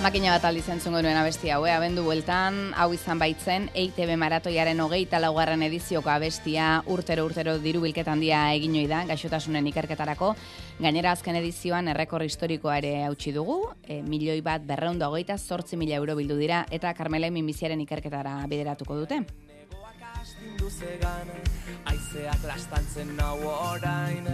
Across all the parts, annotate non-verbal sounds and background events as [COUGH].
Makina bat aldiz entzungo nuen abesti hau, eh? abendu bueltan, hau izan baitzen, EITB maratoiaren hogeita laugarren edizioko abestia urtero urtero diru bilketan dia egin da, gaixotasunen ikerketarako. Gainera azken edizioan errekor historikoa ere hautsi dugu, e, milioi bat berreunda hogeita sortzi mila euro bildu dira, eta Carmela minbiziaren ikerketara bideratuko dute. Aizeak lastantzen nau orain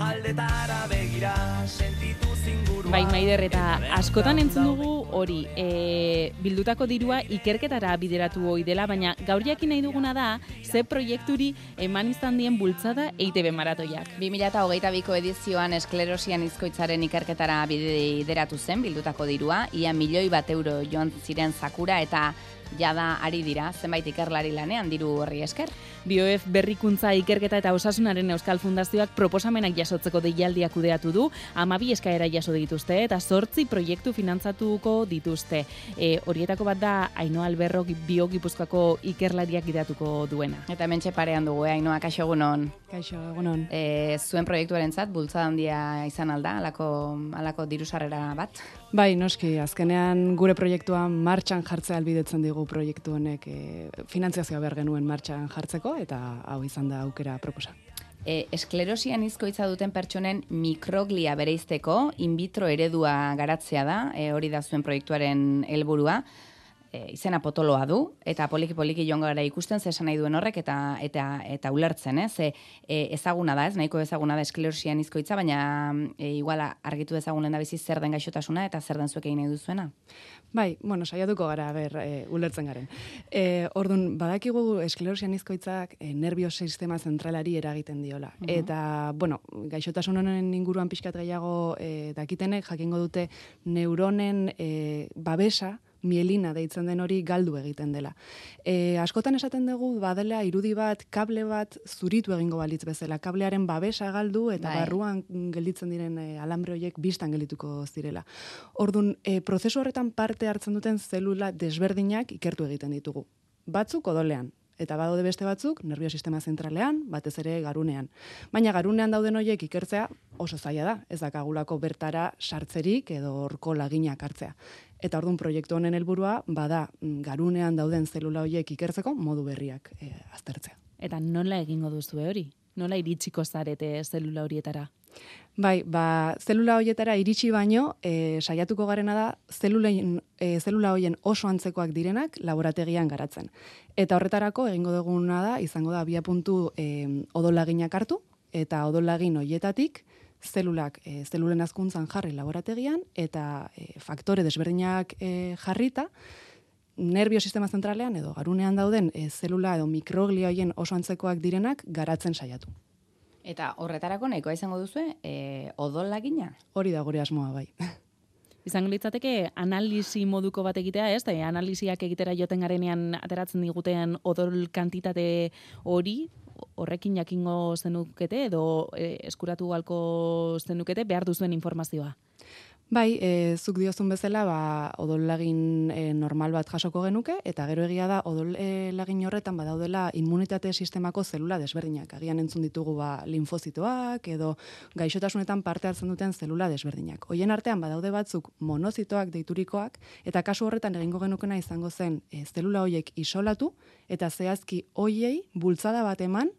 Aldetara begira sentitu zingurua Bai, maider, eta askotan entzun dugu hori e, bildutako dirua ikerketara bideratu hoi dela, baina gaur jakin nahi duguna da ze proiekturi eman izan dien bultzada EITB maratoiak. 2008 biko edizioan esklerosian izkoitzaren ikerketara bideratu zen bildutako dirua, ia milioi bat euro joan ziren zakura eta jada ari dira zenbait ikerlari lanean diru horri esker. BioF berrikuntza ikerketa eta osasunaren Euskal Fundazioak proposamenak jasotzeko deialdiak kudeatu du, amabi eskaera jaso dituzte eta sortzi proiektu finantzatuko dituzte. E, horietako bat da Aino Alberro biogipuzkako ikerlariak gidatuko duena. Eta mentxe parean dugu, eh, Ainoa, kaixo egunon. Kaixo egunon. E, zuen proiektuaren zat, bultzada handia izan alda, alako, alako dirusarrera bat? Bai, noski, azkenean gure proiektua martxan jartzea albidetzen digu proiektu honek e, finantziazioa behar genuen martxan jartzeko eta hau izan da aukera proposa. E, esklerosian izkoitza duten pertsonen mikroglia bereizteko in vitro eredua garatzea da, e, hori da zuen proiektuaren helburua e, izena potoloa du eta poliki poliki joango gara ikusten ze esan nahi duen horrek eta eta eta ulertzen, eh? Ze e, ezaguna da, ez? Nahiko ezaguna da esklerosian hizkoitza, baina e, iguala argitu ezagunen da bizi zer den gaixotasuna eta zer den zuek egin nahi duzuena. Bai, bueno, saiatuko gara ber e, ulertzen garen. Eh, ordun badakigu esklerosian hizkoitzak e, nervio sistema zentralari eragiten diola. Eta, bueno, gaixotasun honen inguruan pixkat gehiago e, dakitenek jakingo dute neuronen e, babesa mielina deitzen den hori galdu egiten dela. E, askotan esaten dugu badela irudi bat, kable bat zuritu egingo balitz bezala. Kablearen babesa galdu eta bai. barruan gelditzen diren e, alambre horiek bistan geldituko zirela. Ordun e, prozesu horretan parte hartzen duten zelula desberdinak ikertu egiten ditugu. Batzuk odolean, eta badaude beste batzuk nervio sistema zentralean, batez ere garunean. Baina garunean dauden horiek ikertzea oso zaila da, ez dakagulako bertara sartzerik edo horko laginak hartzea. Eta orduan proiektu honen helburua bada mm, garunean dauden zelula horiek ikertzeko modu berriak e, aztertzea. Eta nola egingo duzu hori? Nola iritsiko zarete zelula horietara? Bai, ba, zelula horietara iritsi baino, e, saiatuko garena da, zelulein, e, zelula horien oso antzekoak direnak laborategian garatzen. Eta horretarako egingo duguna da, izango da, bia puntu e, odolaginak hartu, eta odolagin horietatik, zelulak e, zelulen azkuntzan jarri laborategian eta e, faktore desberdinak e, jarrita nervio sistema zentralean edo garunean dauden e, zelula edo mikroglia hoien oso antzekoak direnak garatzen saiatu. Eta horretarako nahikoa izango duzu e, odol lagina? Hori da gure asmoa bai. [LAUGHS] Izango litzateke analisi moduko bat egitea, ez? Da, analisiak egitera joten garenean ateratzen digutean odol kantitate hori, horrekin jakingo zenukete edo e, eskuratu galko zenukete behar duzuen informazioa? Bai, e, zuk diozun bezala, ba, odol lagin e, normal bat jasoko genuke, eta gero egia da, odol e, horretan badaudela immunitate sistemako zelula desberdinak. Agian entzun ditugu ba, linfozitoak, edo gaixotasunetan parte hartzen duten zelula desberdinak. Hoien artean badaude batzuk monozitoak deiturikoak, eta kasu horretan egingo genukena izango zen e, zelula hoiek isolatu, eta zehazki hoiei bultzada bat eman,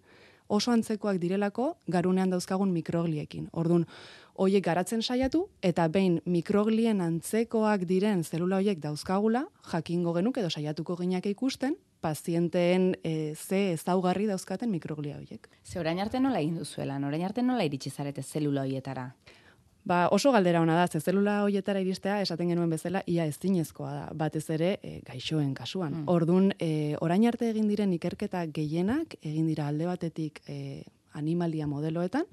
oso antzekoak direlako garunean dauzkagun mikrogliekin. Ordun hoiek garatzen saiatu eta behin mikroglien antzekoak diren zelula hoiek dauzkagula, jakingo genuk edo saiatuko ginak ikusten pazienteen e, ze ezaugarri dauzkaten mikroglia hoiek. Ze orain arte nola egin duzuela? Orain arte nola iritsi zarete zelula hoietara? Ba, oso galdera ona da, ze zelula hoietara iristea esaten genuen bezala ia ezinezkoa da, batez ere e, gaixoen kasuan. Mm. Ordun, e, orain arte egin diren ikerketa gehienak egin dira alde batetik e, animalia modeloetan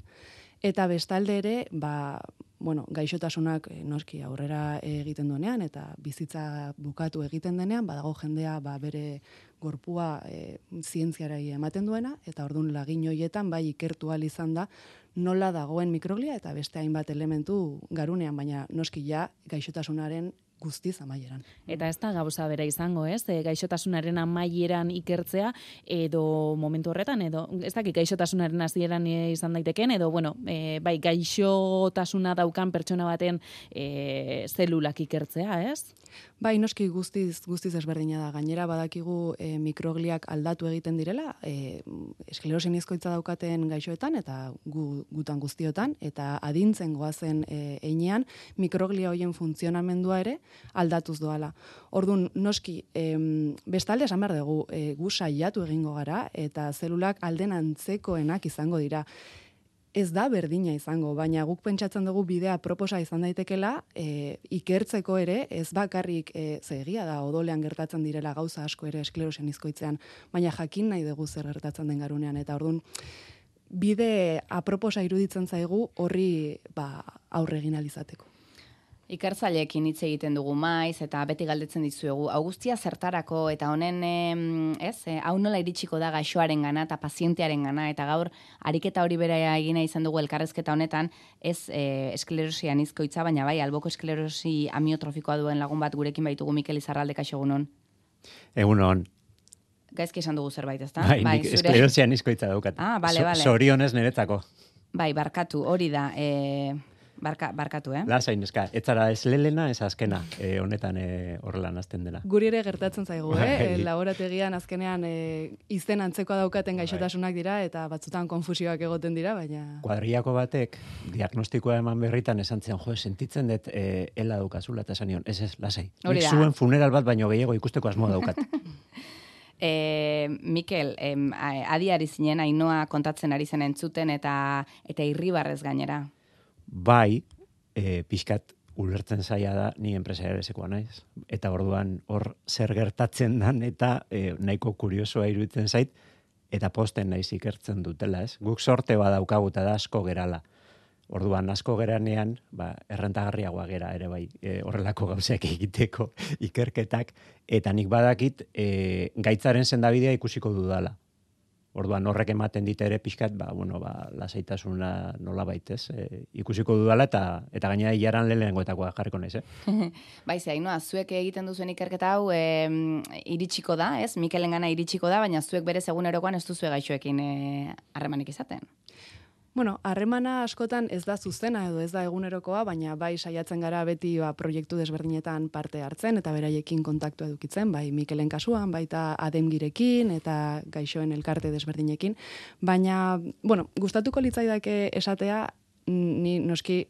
eta bestalde ere, ba, bueno, gaixotasunak e, noski aurrera egiten duenean eta bizitza bukatu egiten denean, badago jendea ba, bere gorpua e, zientziara ematen duena eta ordun lagin hoietan bai ikertu al izan da nola dagoen mikroglia eta beste hainbat elementu garunean, baina noski ja gaixotasunaren guztiz amaieran. Eta ez da gauza bera izango, ez? E, gaixotasunaren amaieran ikertzea edo momentu horretan edo ez dakit gaixotasunaren hasieran e, izan daiteken edo bueno, e, bai gaixotasuna daukan pertsona baten e, zelulak ikertzea, ez? Bai, noski guztiz guztiz ezberdina da. Gainera badakigu e, mikrogliak aldatu egiten direla, e, esklerosin izkoitza daukaten gaixoetan eta gu, gutan guztiotan eta adintzen goazen e, einean mikroglia hoien funtzionamendua ere aldatuz doala. Ordun noski, em, bestalde esan behar dugu, e, gu saiatu egingo gara, eta zelulak alden antzekoenak izango dira. Ez da berdina izango, baina guk pentsatzen dugu bidea proposa izan daitekela, e, ikertzeko ere, ez bakarrik e, zegia da, odolean gertatzen direla gauza asko ere esklerosen izkoitzean, baina jakin nahi dugu zer gertatzen den garunean, eta orduan, bide aproposa iruditzen zaigu horri ba, aurre egin alizateko. Ikertzaileekin hitz egiten dugu maiz eta beti galdetzen dizuegu Augustia zertarako eta honen ez eh, hau nola iritsiko da gaixoaren gana eta pazientearen gana eta gaur ariketa hori bera egina izan dugu elkarrezketa honetan ez eh, esklerosi anizkoitza baina bai alboko esklerosi amiotrofikoa duen lagun bat gurekin baitugu Mikel Izarralde kaixo egunon Egunon Gaizki esan dugu zerbait, ezta? Bai, bai zure... esklerosi anizkoitza daukat. Ah, bale, bale. Sorionez niretzako. Bai, barkatu, hori da. Eh, Barka, barkatu, eh? Lasain, eska, ez zara ez lelena, ez azkena, e, honetan e, horrela nazten dela. Guri ere gertatzen zaigu, eh? Bai. E, laborategian azkenean e, izen antzekoa daukaten bai. gaixotasunak dira, eta batzutan konfusioak egoten dira, baina... Kuadriako batek, diagnostikoa eman berritan esan zen, jo, sentitzen dut e, ela daukazula, eta esan ez ez, lasai. Nik zuen funeral bat, baino gehiago ikusteko asmoa daukat. [LAUGHS] E, Mikel, em, adiari zinen, ainoa kontatzen ari zen entzuten eta eta irribarrez gainera bai, e, pixkat ulertzen zaila da ni enpresariarezekoa naiz. Eta orduan hor zer gertatzen dan eta e, nahiko kuriosoa iruditzen zait, eta posten naiz ikertzen dutela, ez? Guk sorte badaukagu eta da asko gerala. Orduan asko geranean, ba, errentagarriagoa gera ere bai, e, horrelako gauzek egiteko [LAUGHS] ikerketak eta nik badakit e, gaitzaren sendabidea ikusiko dudala. Orduan horrek ematen dit ere pixkat, ba, bueno, ba, lasaitasuna nola baitez, e, ikusiko dudala eta eta gaina hilaran lehenengoetakoa jarriko naiz, eh? [LAUGHS] bai, ze, hainua, zuek egiten duzuen ikerketa hau e, iritsiko da, ez? Mikelen gana iritsiko da, baina zuek bere egunerokoan ez duzue gaixoekin eh, harremanik izaten. Bueno, harremana askotan ez da zuzena edo ez da egunerokoa, baina bai saiatzen gara beti ba, proiektu desberdinetan parte hartzen eta beraiekin kontaktu edukitzen, bai Mikelen kasuan, baita ademgirekin eta gaixoen elkarte desberdinekin. Baina, bueno, gustatuko litzaidake esatea, ni noski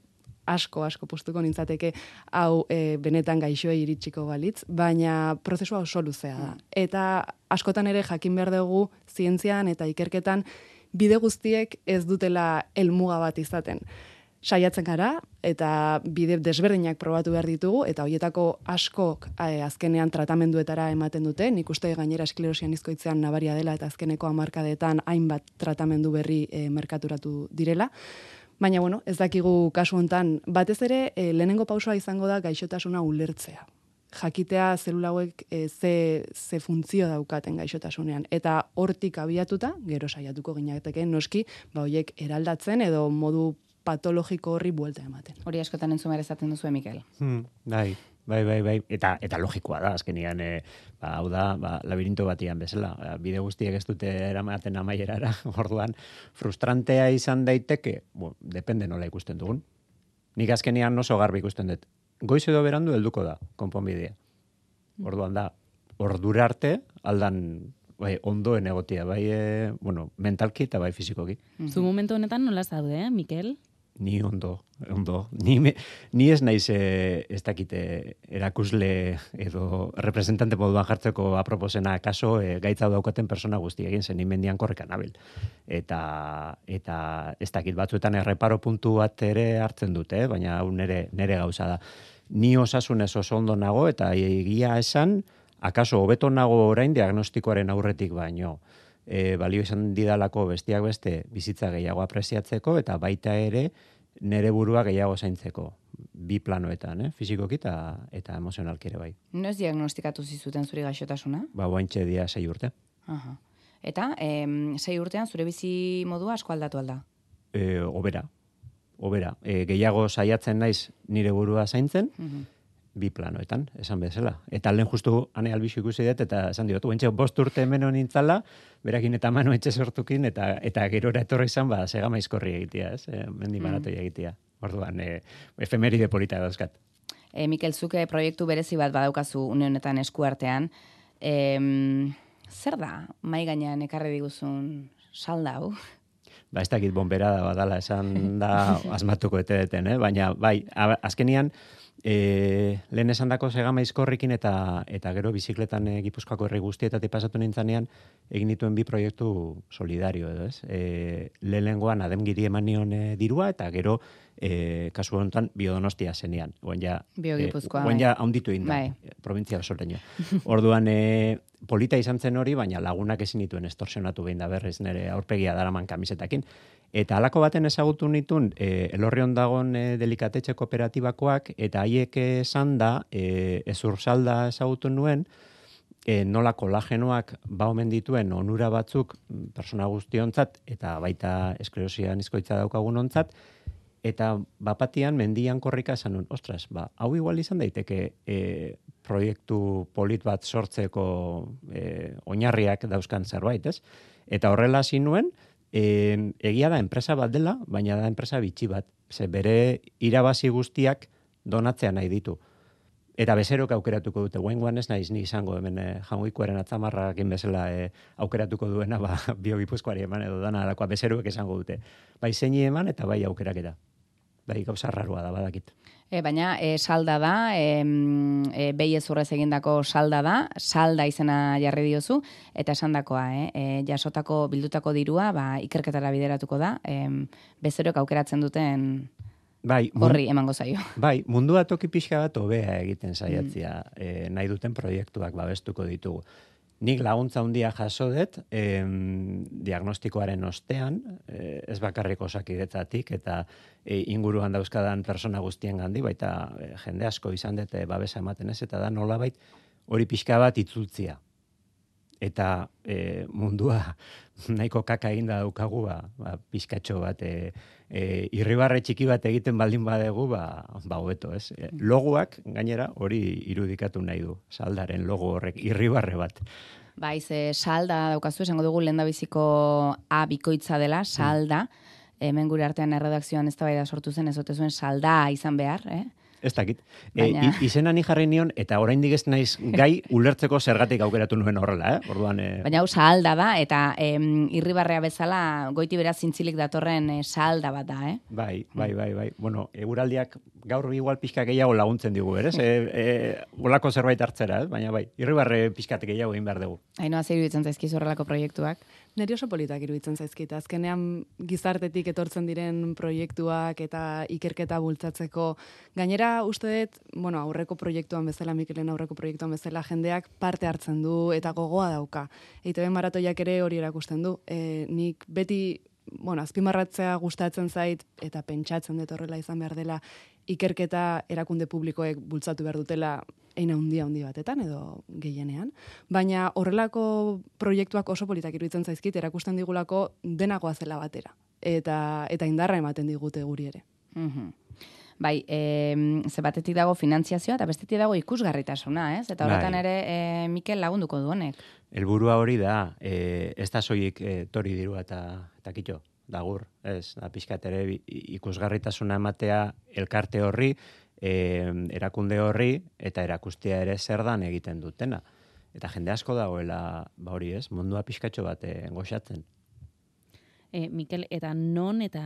asko asko postuko nintzateke hau e, benetan gaixoa iritsiko balitz, baina prozesua oso luzea da. Mm. Eta askotan ere jakin behar dugu zientzian eta ikerketan bide guztiek ez dutela helmuga bat izaten. Saiatzen gara eta bide desberdinak probatu behar ditugu eta hoietako askok e, azkenean tratamenduetara ematen dute. Nik uste gainera esklerosian izkoitzean nabaria dela eta azkeneko hamarkadetan hainbat tratamendu berri e, merkaturatu direla. Baina bueno, ez dakigu kasu hontan batez ere e, lehenengo pausoa izango da gaixotasuna ulertzea jakitea zelula hauek e, ze, ze funtzio daukaten gaixotasunean. Eta hortik abiatuta, gero saiatuko ginateke noski, ba hoiek eraldatzen edo modu patologiko horri buelta ematen. Hori askotan entzun ezaten duzu, Mikel. Hmm, bai, bai, bai, bai. Eta, eta logikoa da, azkenian, e, ba, hau da, ba, labirinto batian bezala. Ba, bide guztiek ez dute eramaten amaierara, [LAUGHS] orduan, frustrantea izan daiteke, bo, depende nola ikusten dugun. Nik azkenian oso garbi ikusten dut goiz edo berandu helduko da konponbidea. Orduan da, ordura arte aldan bai, ondoen egotia, bai, e, bueno, mentalki eta bai fizikoki. Zu momentu honetan nola zaude, eh, Mikel? Ni ondo, ondo. Ni, me, ni ez naiz e, ez dakite erakusle edo representante moduan jartzeko aproposena kaso e, gaitza daukaten persona guzti egin zen inmendian korrekan abel. Eta, eta ez dakit batzuetan erreparo puntu bat ere hartzen dute, eh? baina hau nere, nere gauza da ni osasunez oso ondo nago eta egia esan, akaso hobeto nago orain diagnostikoaren aurretik baino. E, balio izan didalako bestiak beste bizitza gehiago apreziatzeko eta baita ere nere burua gehiago zaintzeko bi planoetan, eh? fizikoki eta, eta emozionalki ere bai. Noiz diagnostikatu zizuten zuri gaixotasuna? Ba, guaintxe dia sei urte. Aha. Eta, em, sei urtean zure bizi modua asko aldatu alda? E, obera, obera. E, gehiago saiatzen naiz nire burua zaintzen, mm bi planoetan, esan bezala. Eta lehen justu ane albixu ikusi dut, eta esan diotu, bentxe, bost urte hemen nintzala, berakin eta mano etxe sortukin, eta eta gerora etorri izan, ba, segama izkorri egitea, ez? E, mendi mm. egitea. Orduan, e, efemeride polita dauzkat. E, Mikel, zuke proiektu berezi bat badaukazu une honetan eskuartean. E, zer da, mai gainean ekarri diguzun saldau? Ba, ez dakit bombera da badala esan da [LAUGHS] asmatuko ete deten, eh? baina bai, azkenian, E, lehen esan dako segama izkorrikin eta eta gero bizikletan e, gipuzkoako herri guztietatik pasatu nintzanean egin dituen bi proiektu solidario edo ez. E, lehen ademgiri eman nion e, dirua eta gero e, kasu honetan biodonostia zenean. Oen ja, e, bai. ja haunditu egin da, bai. provintzia Orduan, e, polita izan zen hori, baina lagunak ezin dituen estorsionatu behin da berriz nire aurpegia daraman kamisetakin. Eta halako baten ezagutu nitun, e, elorri ondagon e, delikatetxe kooperatibakoak, eta haiek esan da, e, ezur salda ezagutu nuen, e, nola kolagenoak ba omen dituen onura batzuk persona guztiontzat, eta baita esklerosia nizkoitza daukagun ontzat, eta bapatian mendian korrika esan nuen, ostras, ba, hau igual izan daiteke e, proiektu polit bat sortzeko e, oinarriak dauzkan zerbait, ez? Eta horrela hasi nuen, e, egia da enpresa bat dela, baina da enpresa bitxi bat. Ze bere irabazi guztiak donatzea nahi ditu. Eta bezerok aukeratuko dute, guen ez naiz ni izango hemen e, jangoikoaren atzamarra bezala e, aukeratuko duena, ba, [LAUGHS] biogipuzkoari eman edo dana alakoa bezeroek esango dute. Bai zeini eman eta bai aukeraketa. Bai gauza rarua da, badakit. E, baina e, salda da, e, e, behi ezurrez egindako salda da, salda izena jarri diozu, eta esan dakoa, eh? e, jasotako bildutako dirua, ba, ikerketara bideratuko da, e, bezerok aukeratzen duten bai, horri emango zaio. Bai, mundua toki pixka bat obea egiten saiatzia mm. e, nahi duten proiektuak babestuko ditugu. Nik laguntza handia jaso dut, em, diagnostikoaren ostean, eh, ez bakarrik osakidetzatik, eta e, inguruan dauzkadan persona guztien gandi, baita e, jende asko izan dute babesa ematen ez, eta da nolabait hori pixka bat itzultzia. Eta e, mundua [LAUGHS] nahiko kaka egin da daukagu, ba, ba, pixkatxo bat, e, e, irribarre txiki bat egiten baldin badegu, ba, ba hobeto, ez? E, logoak, gainera, hori irudikatu nahi du, saldaren logo horrek, irribarre bat. Baiz, e, salda daukazu, esango dugu lehen biziko A bikoitza dela, salda, hemen gure artean erredakzioan ez da sortu zen, ez zuen salda izan behar, eh? Ez dakit. E, Baina... E, izena ni jarri nion, eta oraindik ez naiz gai ulertzeko zergatik aukeratu nuen horrela, eh? Orduan, e... Baina hau salda da, eta em, irribarrea bezala goiti beraz zintzilik datorren e, salda bat da, eh? Bai, bai, bai, bai. Bueno, eguraldiak gaur igual pixka gehiago laguntzen digu, ere? E, e, olako zerbait hartzera, eh? Baina bai, irribarre pixkat gehiago egin behar dugu. Haino, zeiru ditzen zaizkizu horrelako proiektuak? Neri oso politak iruditzen zaizkit. Azkenean gizartetik etortzen diren proiektuak eta ikerketa bultzatzeko. Gainera, uste dut, bueno, aurreko proiektuan bezala, Mikelen aurreko proiektuan bezala, jendeak parte hartzen du eta gogoa dauka. Eite ben maratoiak ere hori erakusten du. E, nik beti bueno, azpimarratzea gustatzen zait eta pentsatzen dut horrela izan behar dela ikerketa erakunde publikoek bultzatu behar dutela eina handia handi batetan edo gehienean, baina horrelako proiektuak oso politak iruditzen zaizkit erakusten digulako denagoa zela batera. Eta eta indarra ematen digute guri ere. Mm Bai, e, ze batetik dago finantziazioa eta bestetik dago ikusgarritasuna, ez? Eta horretan bai. ere e, Mikel lagunduko du honek. Helburua hori da, e, ez da soilik e, tori dirua eta eta kitxo, dagur, ez, da pixkat ere ikusgarritasuna ematea elkarte horri, e, erakunde horri eta erakustea ere zer dan egiten dutena. Eta jende asko dagoela, ba hori ez, mundua pixkatxo bat e, goxatzen. E, Mikel, eta non eta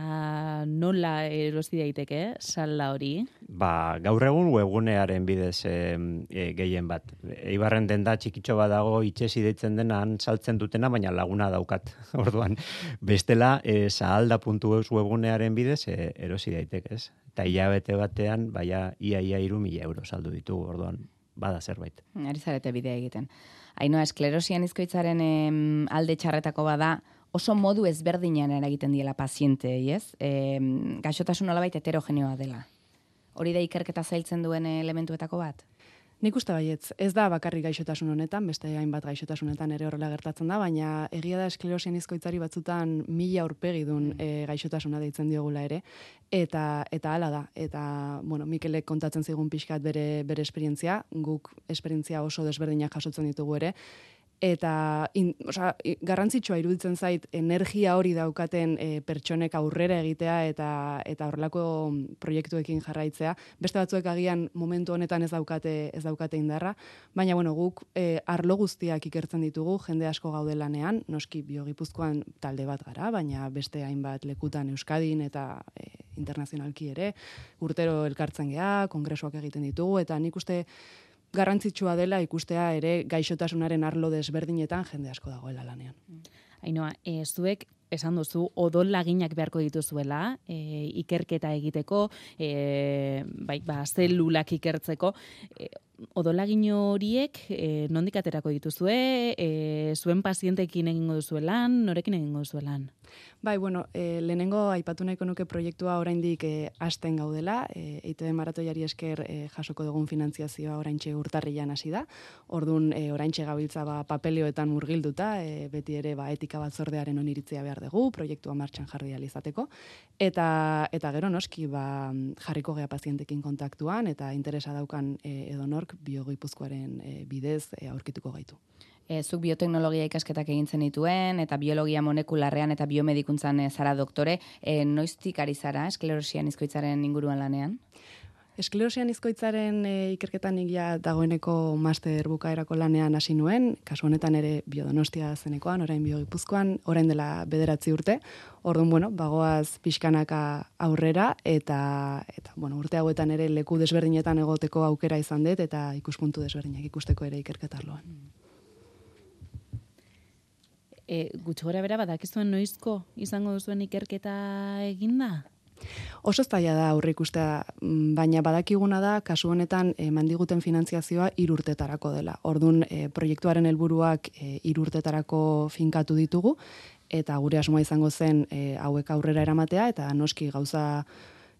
nola erosi daiteke salda hori? Ba, gaur egun webgunearen bidez e, e, gehien bat. Eibarren den da txikitxo bat dago itxesi deitzen dena saltzen dutena, baina laguna daukat. [LAUGHS] Orduan, bestela e, sahalda.eus webgunearen bidez e, erosi daiteke, ez? Eta hilabete batean, baina ia ia iru mila euro saldu ditugu, orduan, bada zerbait. Ari zarete bidea egiten. Ainoa, esklerosian izkoitzaren alde txarretako bada, oso modu ezberdinean eragiten diela paziente, ez? E, gaixotasun olabait heterogeneoa dela. Hori da ikerketa zailtzen duen elementuetako bat? Nik uste baietz, ez da bakarrik gaixotasun honetan, beste hainbat gaixotasunetan ere horrela gertatzen da, baina egia da esklerosien izkoitzari batzutan mila aurpegi duen mm. e, gaixotasuna deitzen diogula ere, eta eta hala da. Eta, bueno, Mikelek kontatzen zigun pixkat bere, bere esperientzia, guk esperientzia oso desberdinak jasotzen ditugu ere, eta in, oza, garrantzitsua iruditzen zait energia hori daukaten e, pertsonek aurrera egitea eta eta horrelako proiektuekin jarraitzea. Beste batzuek agian momentu honetan ez daukate ez daukate indarra. Baina bueno guk e, arlo guztiak ikertzen ditugu jende asko gaude lanean noski biogipuzkoan talde bat gara baina beste hainbat lekutan Euskadin eta e, internazionalki ere. Urtero elkartzen gea kongresuak egiten ditugu eta nik uste garrantzitsua dela ikustea ere gaixotasunaren arlo desberdinetan jende asko dagoela lanean. Ainoa, e, zuek esan duzu odol laginak beharko dituzuela, e, ikerketa egiteko, e, bai, ba, zelulak ikertzeko, e, odolagin horiek e, nondik aterako dituzue, e, zuen pazientekin egingo duzu lan, norekin egingo duzu lan? Bai, bueno, e, lehenengo aipatu nahiko nuke proiektua oraindik e, hasten gaudela, e, EITB maratoiari esker e, jasoko dugun finantziazioa oraintxe urtarrian hasi da, orduan e, oraintxe gabiltza ba, papelioetan murgilduta, e, beti ere ba, etika batzordearen oniritzia behar dugu, proiektua martxan jarri izateko, eta, eta gero noski ba, jarriko gea pazientekin kontaktuan, eta interesa daukan e, edonor inork biogipuzkoaren e, bidez e, aurkituko gaitu. E, zuk bioteknologia ikasketak egintzen dituen, eta biologia molekularrean eta biomedikuntzan e, zara doktore, e, noiztik ari zara esklerosian izkoitzaren inguruan lanean? Esklerosian izkoitzaren e, ikerketan ja dagoeneko master bukaerako lanean hasi nuen, kasu honetan ere biodonostia zenekoan, orain biogipuzkoan, orain dela bederatzi urte, orduan, bueno, bagoaz pixkanaka aurrera, eta, eta bueno, urte hauetan ere leku desberdinetan egoteko aukera izan dut, eta ikuspuntu desberdinak ikusteko ere ikerketarloan. E, Gutxo gora bera, badakizuen noizko izango duzuen ikerketa eginda? Oso zaila da aurre ikustea, mm, baina badakiguna da, kasu honetan e, mandiguten finantziazioa irurtetarako dela. Ordun e, proiektuaren helburuak e, irurtetarako finkatu ditugu, eta gure asmoa izango zen e, hauek aurrera eramatea, eta noski gauza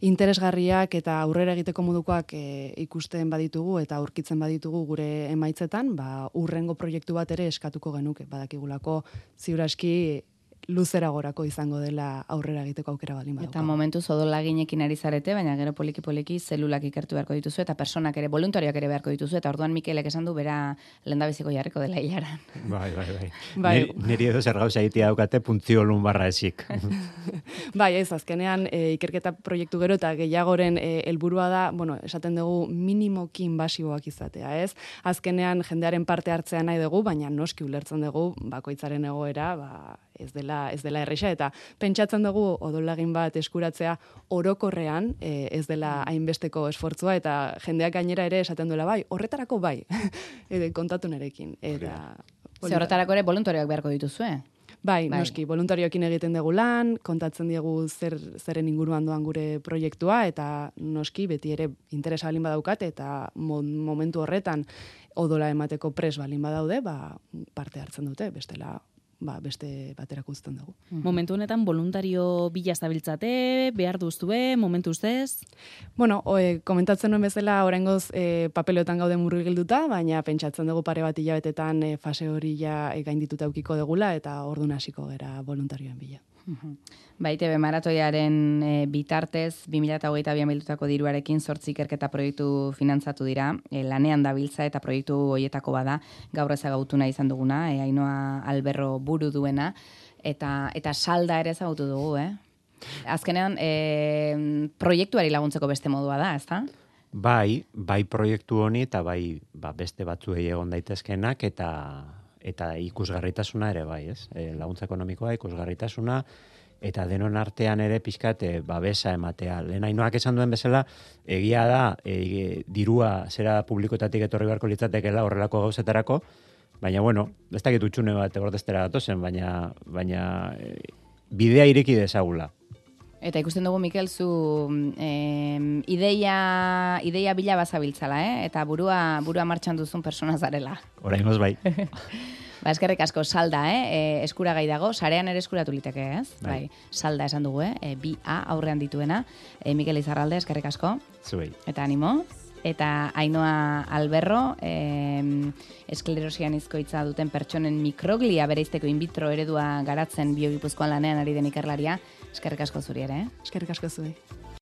interesgarriak eta aurrera egiteko modukoak e, ikusten baditugu eta aurkitzen baditugu gure emaitzetan, ba, urrengo proiektu bat ere eskatuko genuke, badakigulako ziuraski luzera gorako izango dela aurrera egiteko aukera baldin badauka. Eta momentu zodolaginekin ari zarete, baina gero poliki poliki zelulak ikertu beharko dituzu eta personak ere voluntarioak ere beharko dituzu eta orduan Mikelek esan du bera lendabiziko jarriko dela hilaran. Bai, bai, bai. [LAUGHS] bai. Neri edo zer gauza egitea daukate puntzio lumbarra esik. [LAUGHS] bai, ez, azkenean e, ikerketa proiektu gero eta gehiagoren e, helburua da, bueno, esaten dugu minimokin basiboak izatea, ez? Azkenean jendearen parte hartzea nahi dugu, baina noski ulertzen dugu bakoitzaren egoera, ba, ez dela ez dela erresa eta pentsatzen dugu odolagin bat eskuratzea orokorrean e, ez dela mm. hainbesteko esfortzua eta jendeak gainera ere esaten duela bai horretarako bai. [LAUGHS] Edo kontatu nerekin eta Ze horretarako ere voluntarioak beharko dituzue Bai, bai, noski, voluntarioekin egiten dugu lan, kontatzen diegu zer, zeren inguruan doan gure proiektua, eta noski, beti ere interesa balin badaukat, eta momentu horretan odola emateko pres balin badaude, ba, parte hartzen dute, bestela ba, beste baterako uzten dugu. Mm. Momentu honetan voluntario bila zabiltzate, behar duztue, momentu ustez? Bueno, oe, komentatzen nuen bezala, orengoz e, papelotan gaude murri gilduta, baina pentsatzen dugu pare bat hilabetetan e, fase hori ja e, gaindituta aukiko degula, eta ordu hasiko gera voluntarioen bila. Baite be maratoiaren e, bitartez 2022 bildutako diruarekin zortzi ikerketa proiektu finantzatu dira. E, lanean dabiltza eta proiektu hoietako bada gaur ezagautu nahi izan duguna, e, Ainoa Alberro buru duena eta eta salda ere ezagutu dugu, eh? Azkenean, e, proiektuari laguntzeko beste modua da, ezta? Bai, bai proiektu honi eta bai ba, beste batzuei egon daitezkenak eta eta ikusgarritasuna ere bai, ez? E, laguntza ekonomikoa, ikusgarritasuna, eta denon artean ere pixkat e, babesa ematea. Lehen hainoak esan duen bezala, egia da, e, dirua zera publikoetatik etorri beharko litzatekela horrelako gauzetarako, baina bueno, ez dakit utxune bat egordestera gatozen, baina, baina e, bidea ireki dezagula. Eta ikusten dugu, Mikel, zu eh, ideia, ideia bila bazabiltzala, eh? eta burua, burua martxan duzun persona zarela. Horain bai. [LAUGHS] ba, eskerrik asko, salda, eh? E, eskura gai dago, sarean ere eskuratu liteke, ez? Bai. bai. salda esan dugu, eh? E, bi A aurrean dituena. E, Mikel Izarralde, eskerrik asko. Zuei. Eta animo. eta Ainoa Alberro, e, esklerosian izkoitza duten pertsonen mikroglia bereizteko in vitro eredua garatzen biogipuzkoan lanean ari den ikerlaria. Eskerrik asko zuri ere, eh? Eskerrik asko zuri.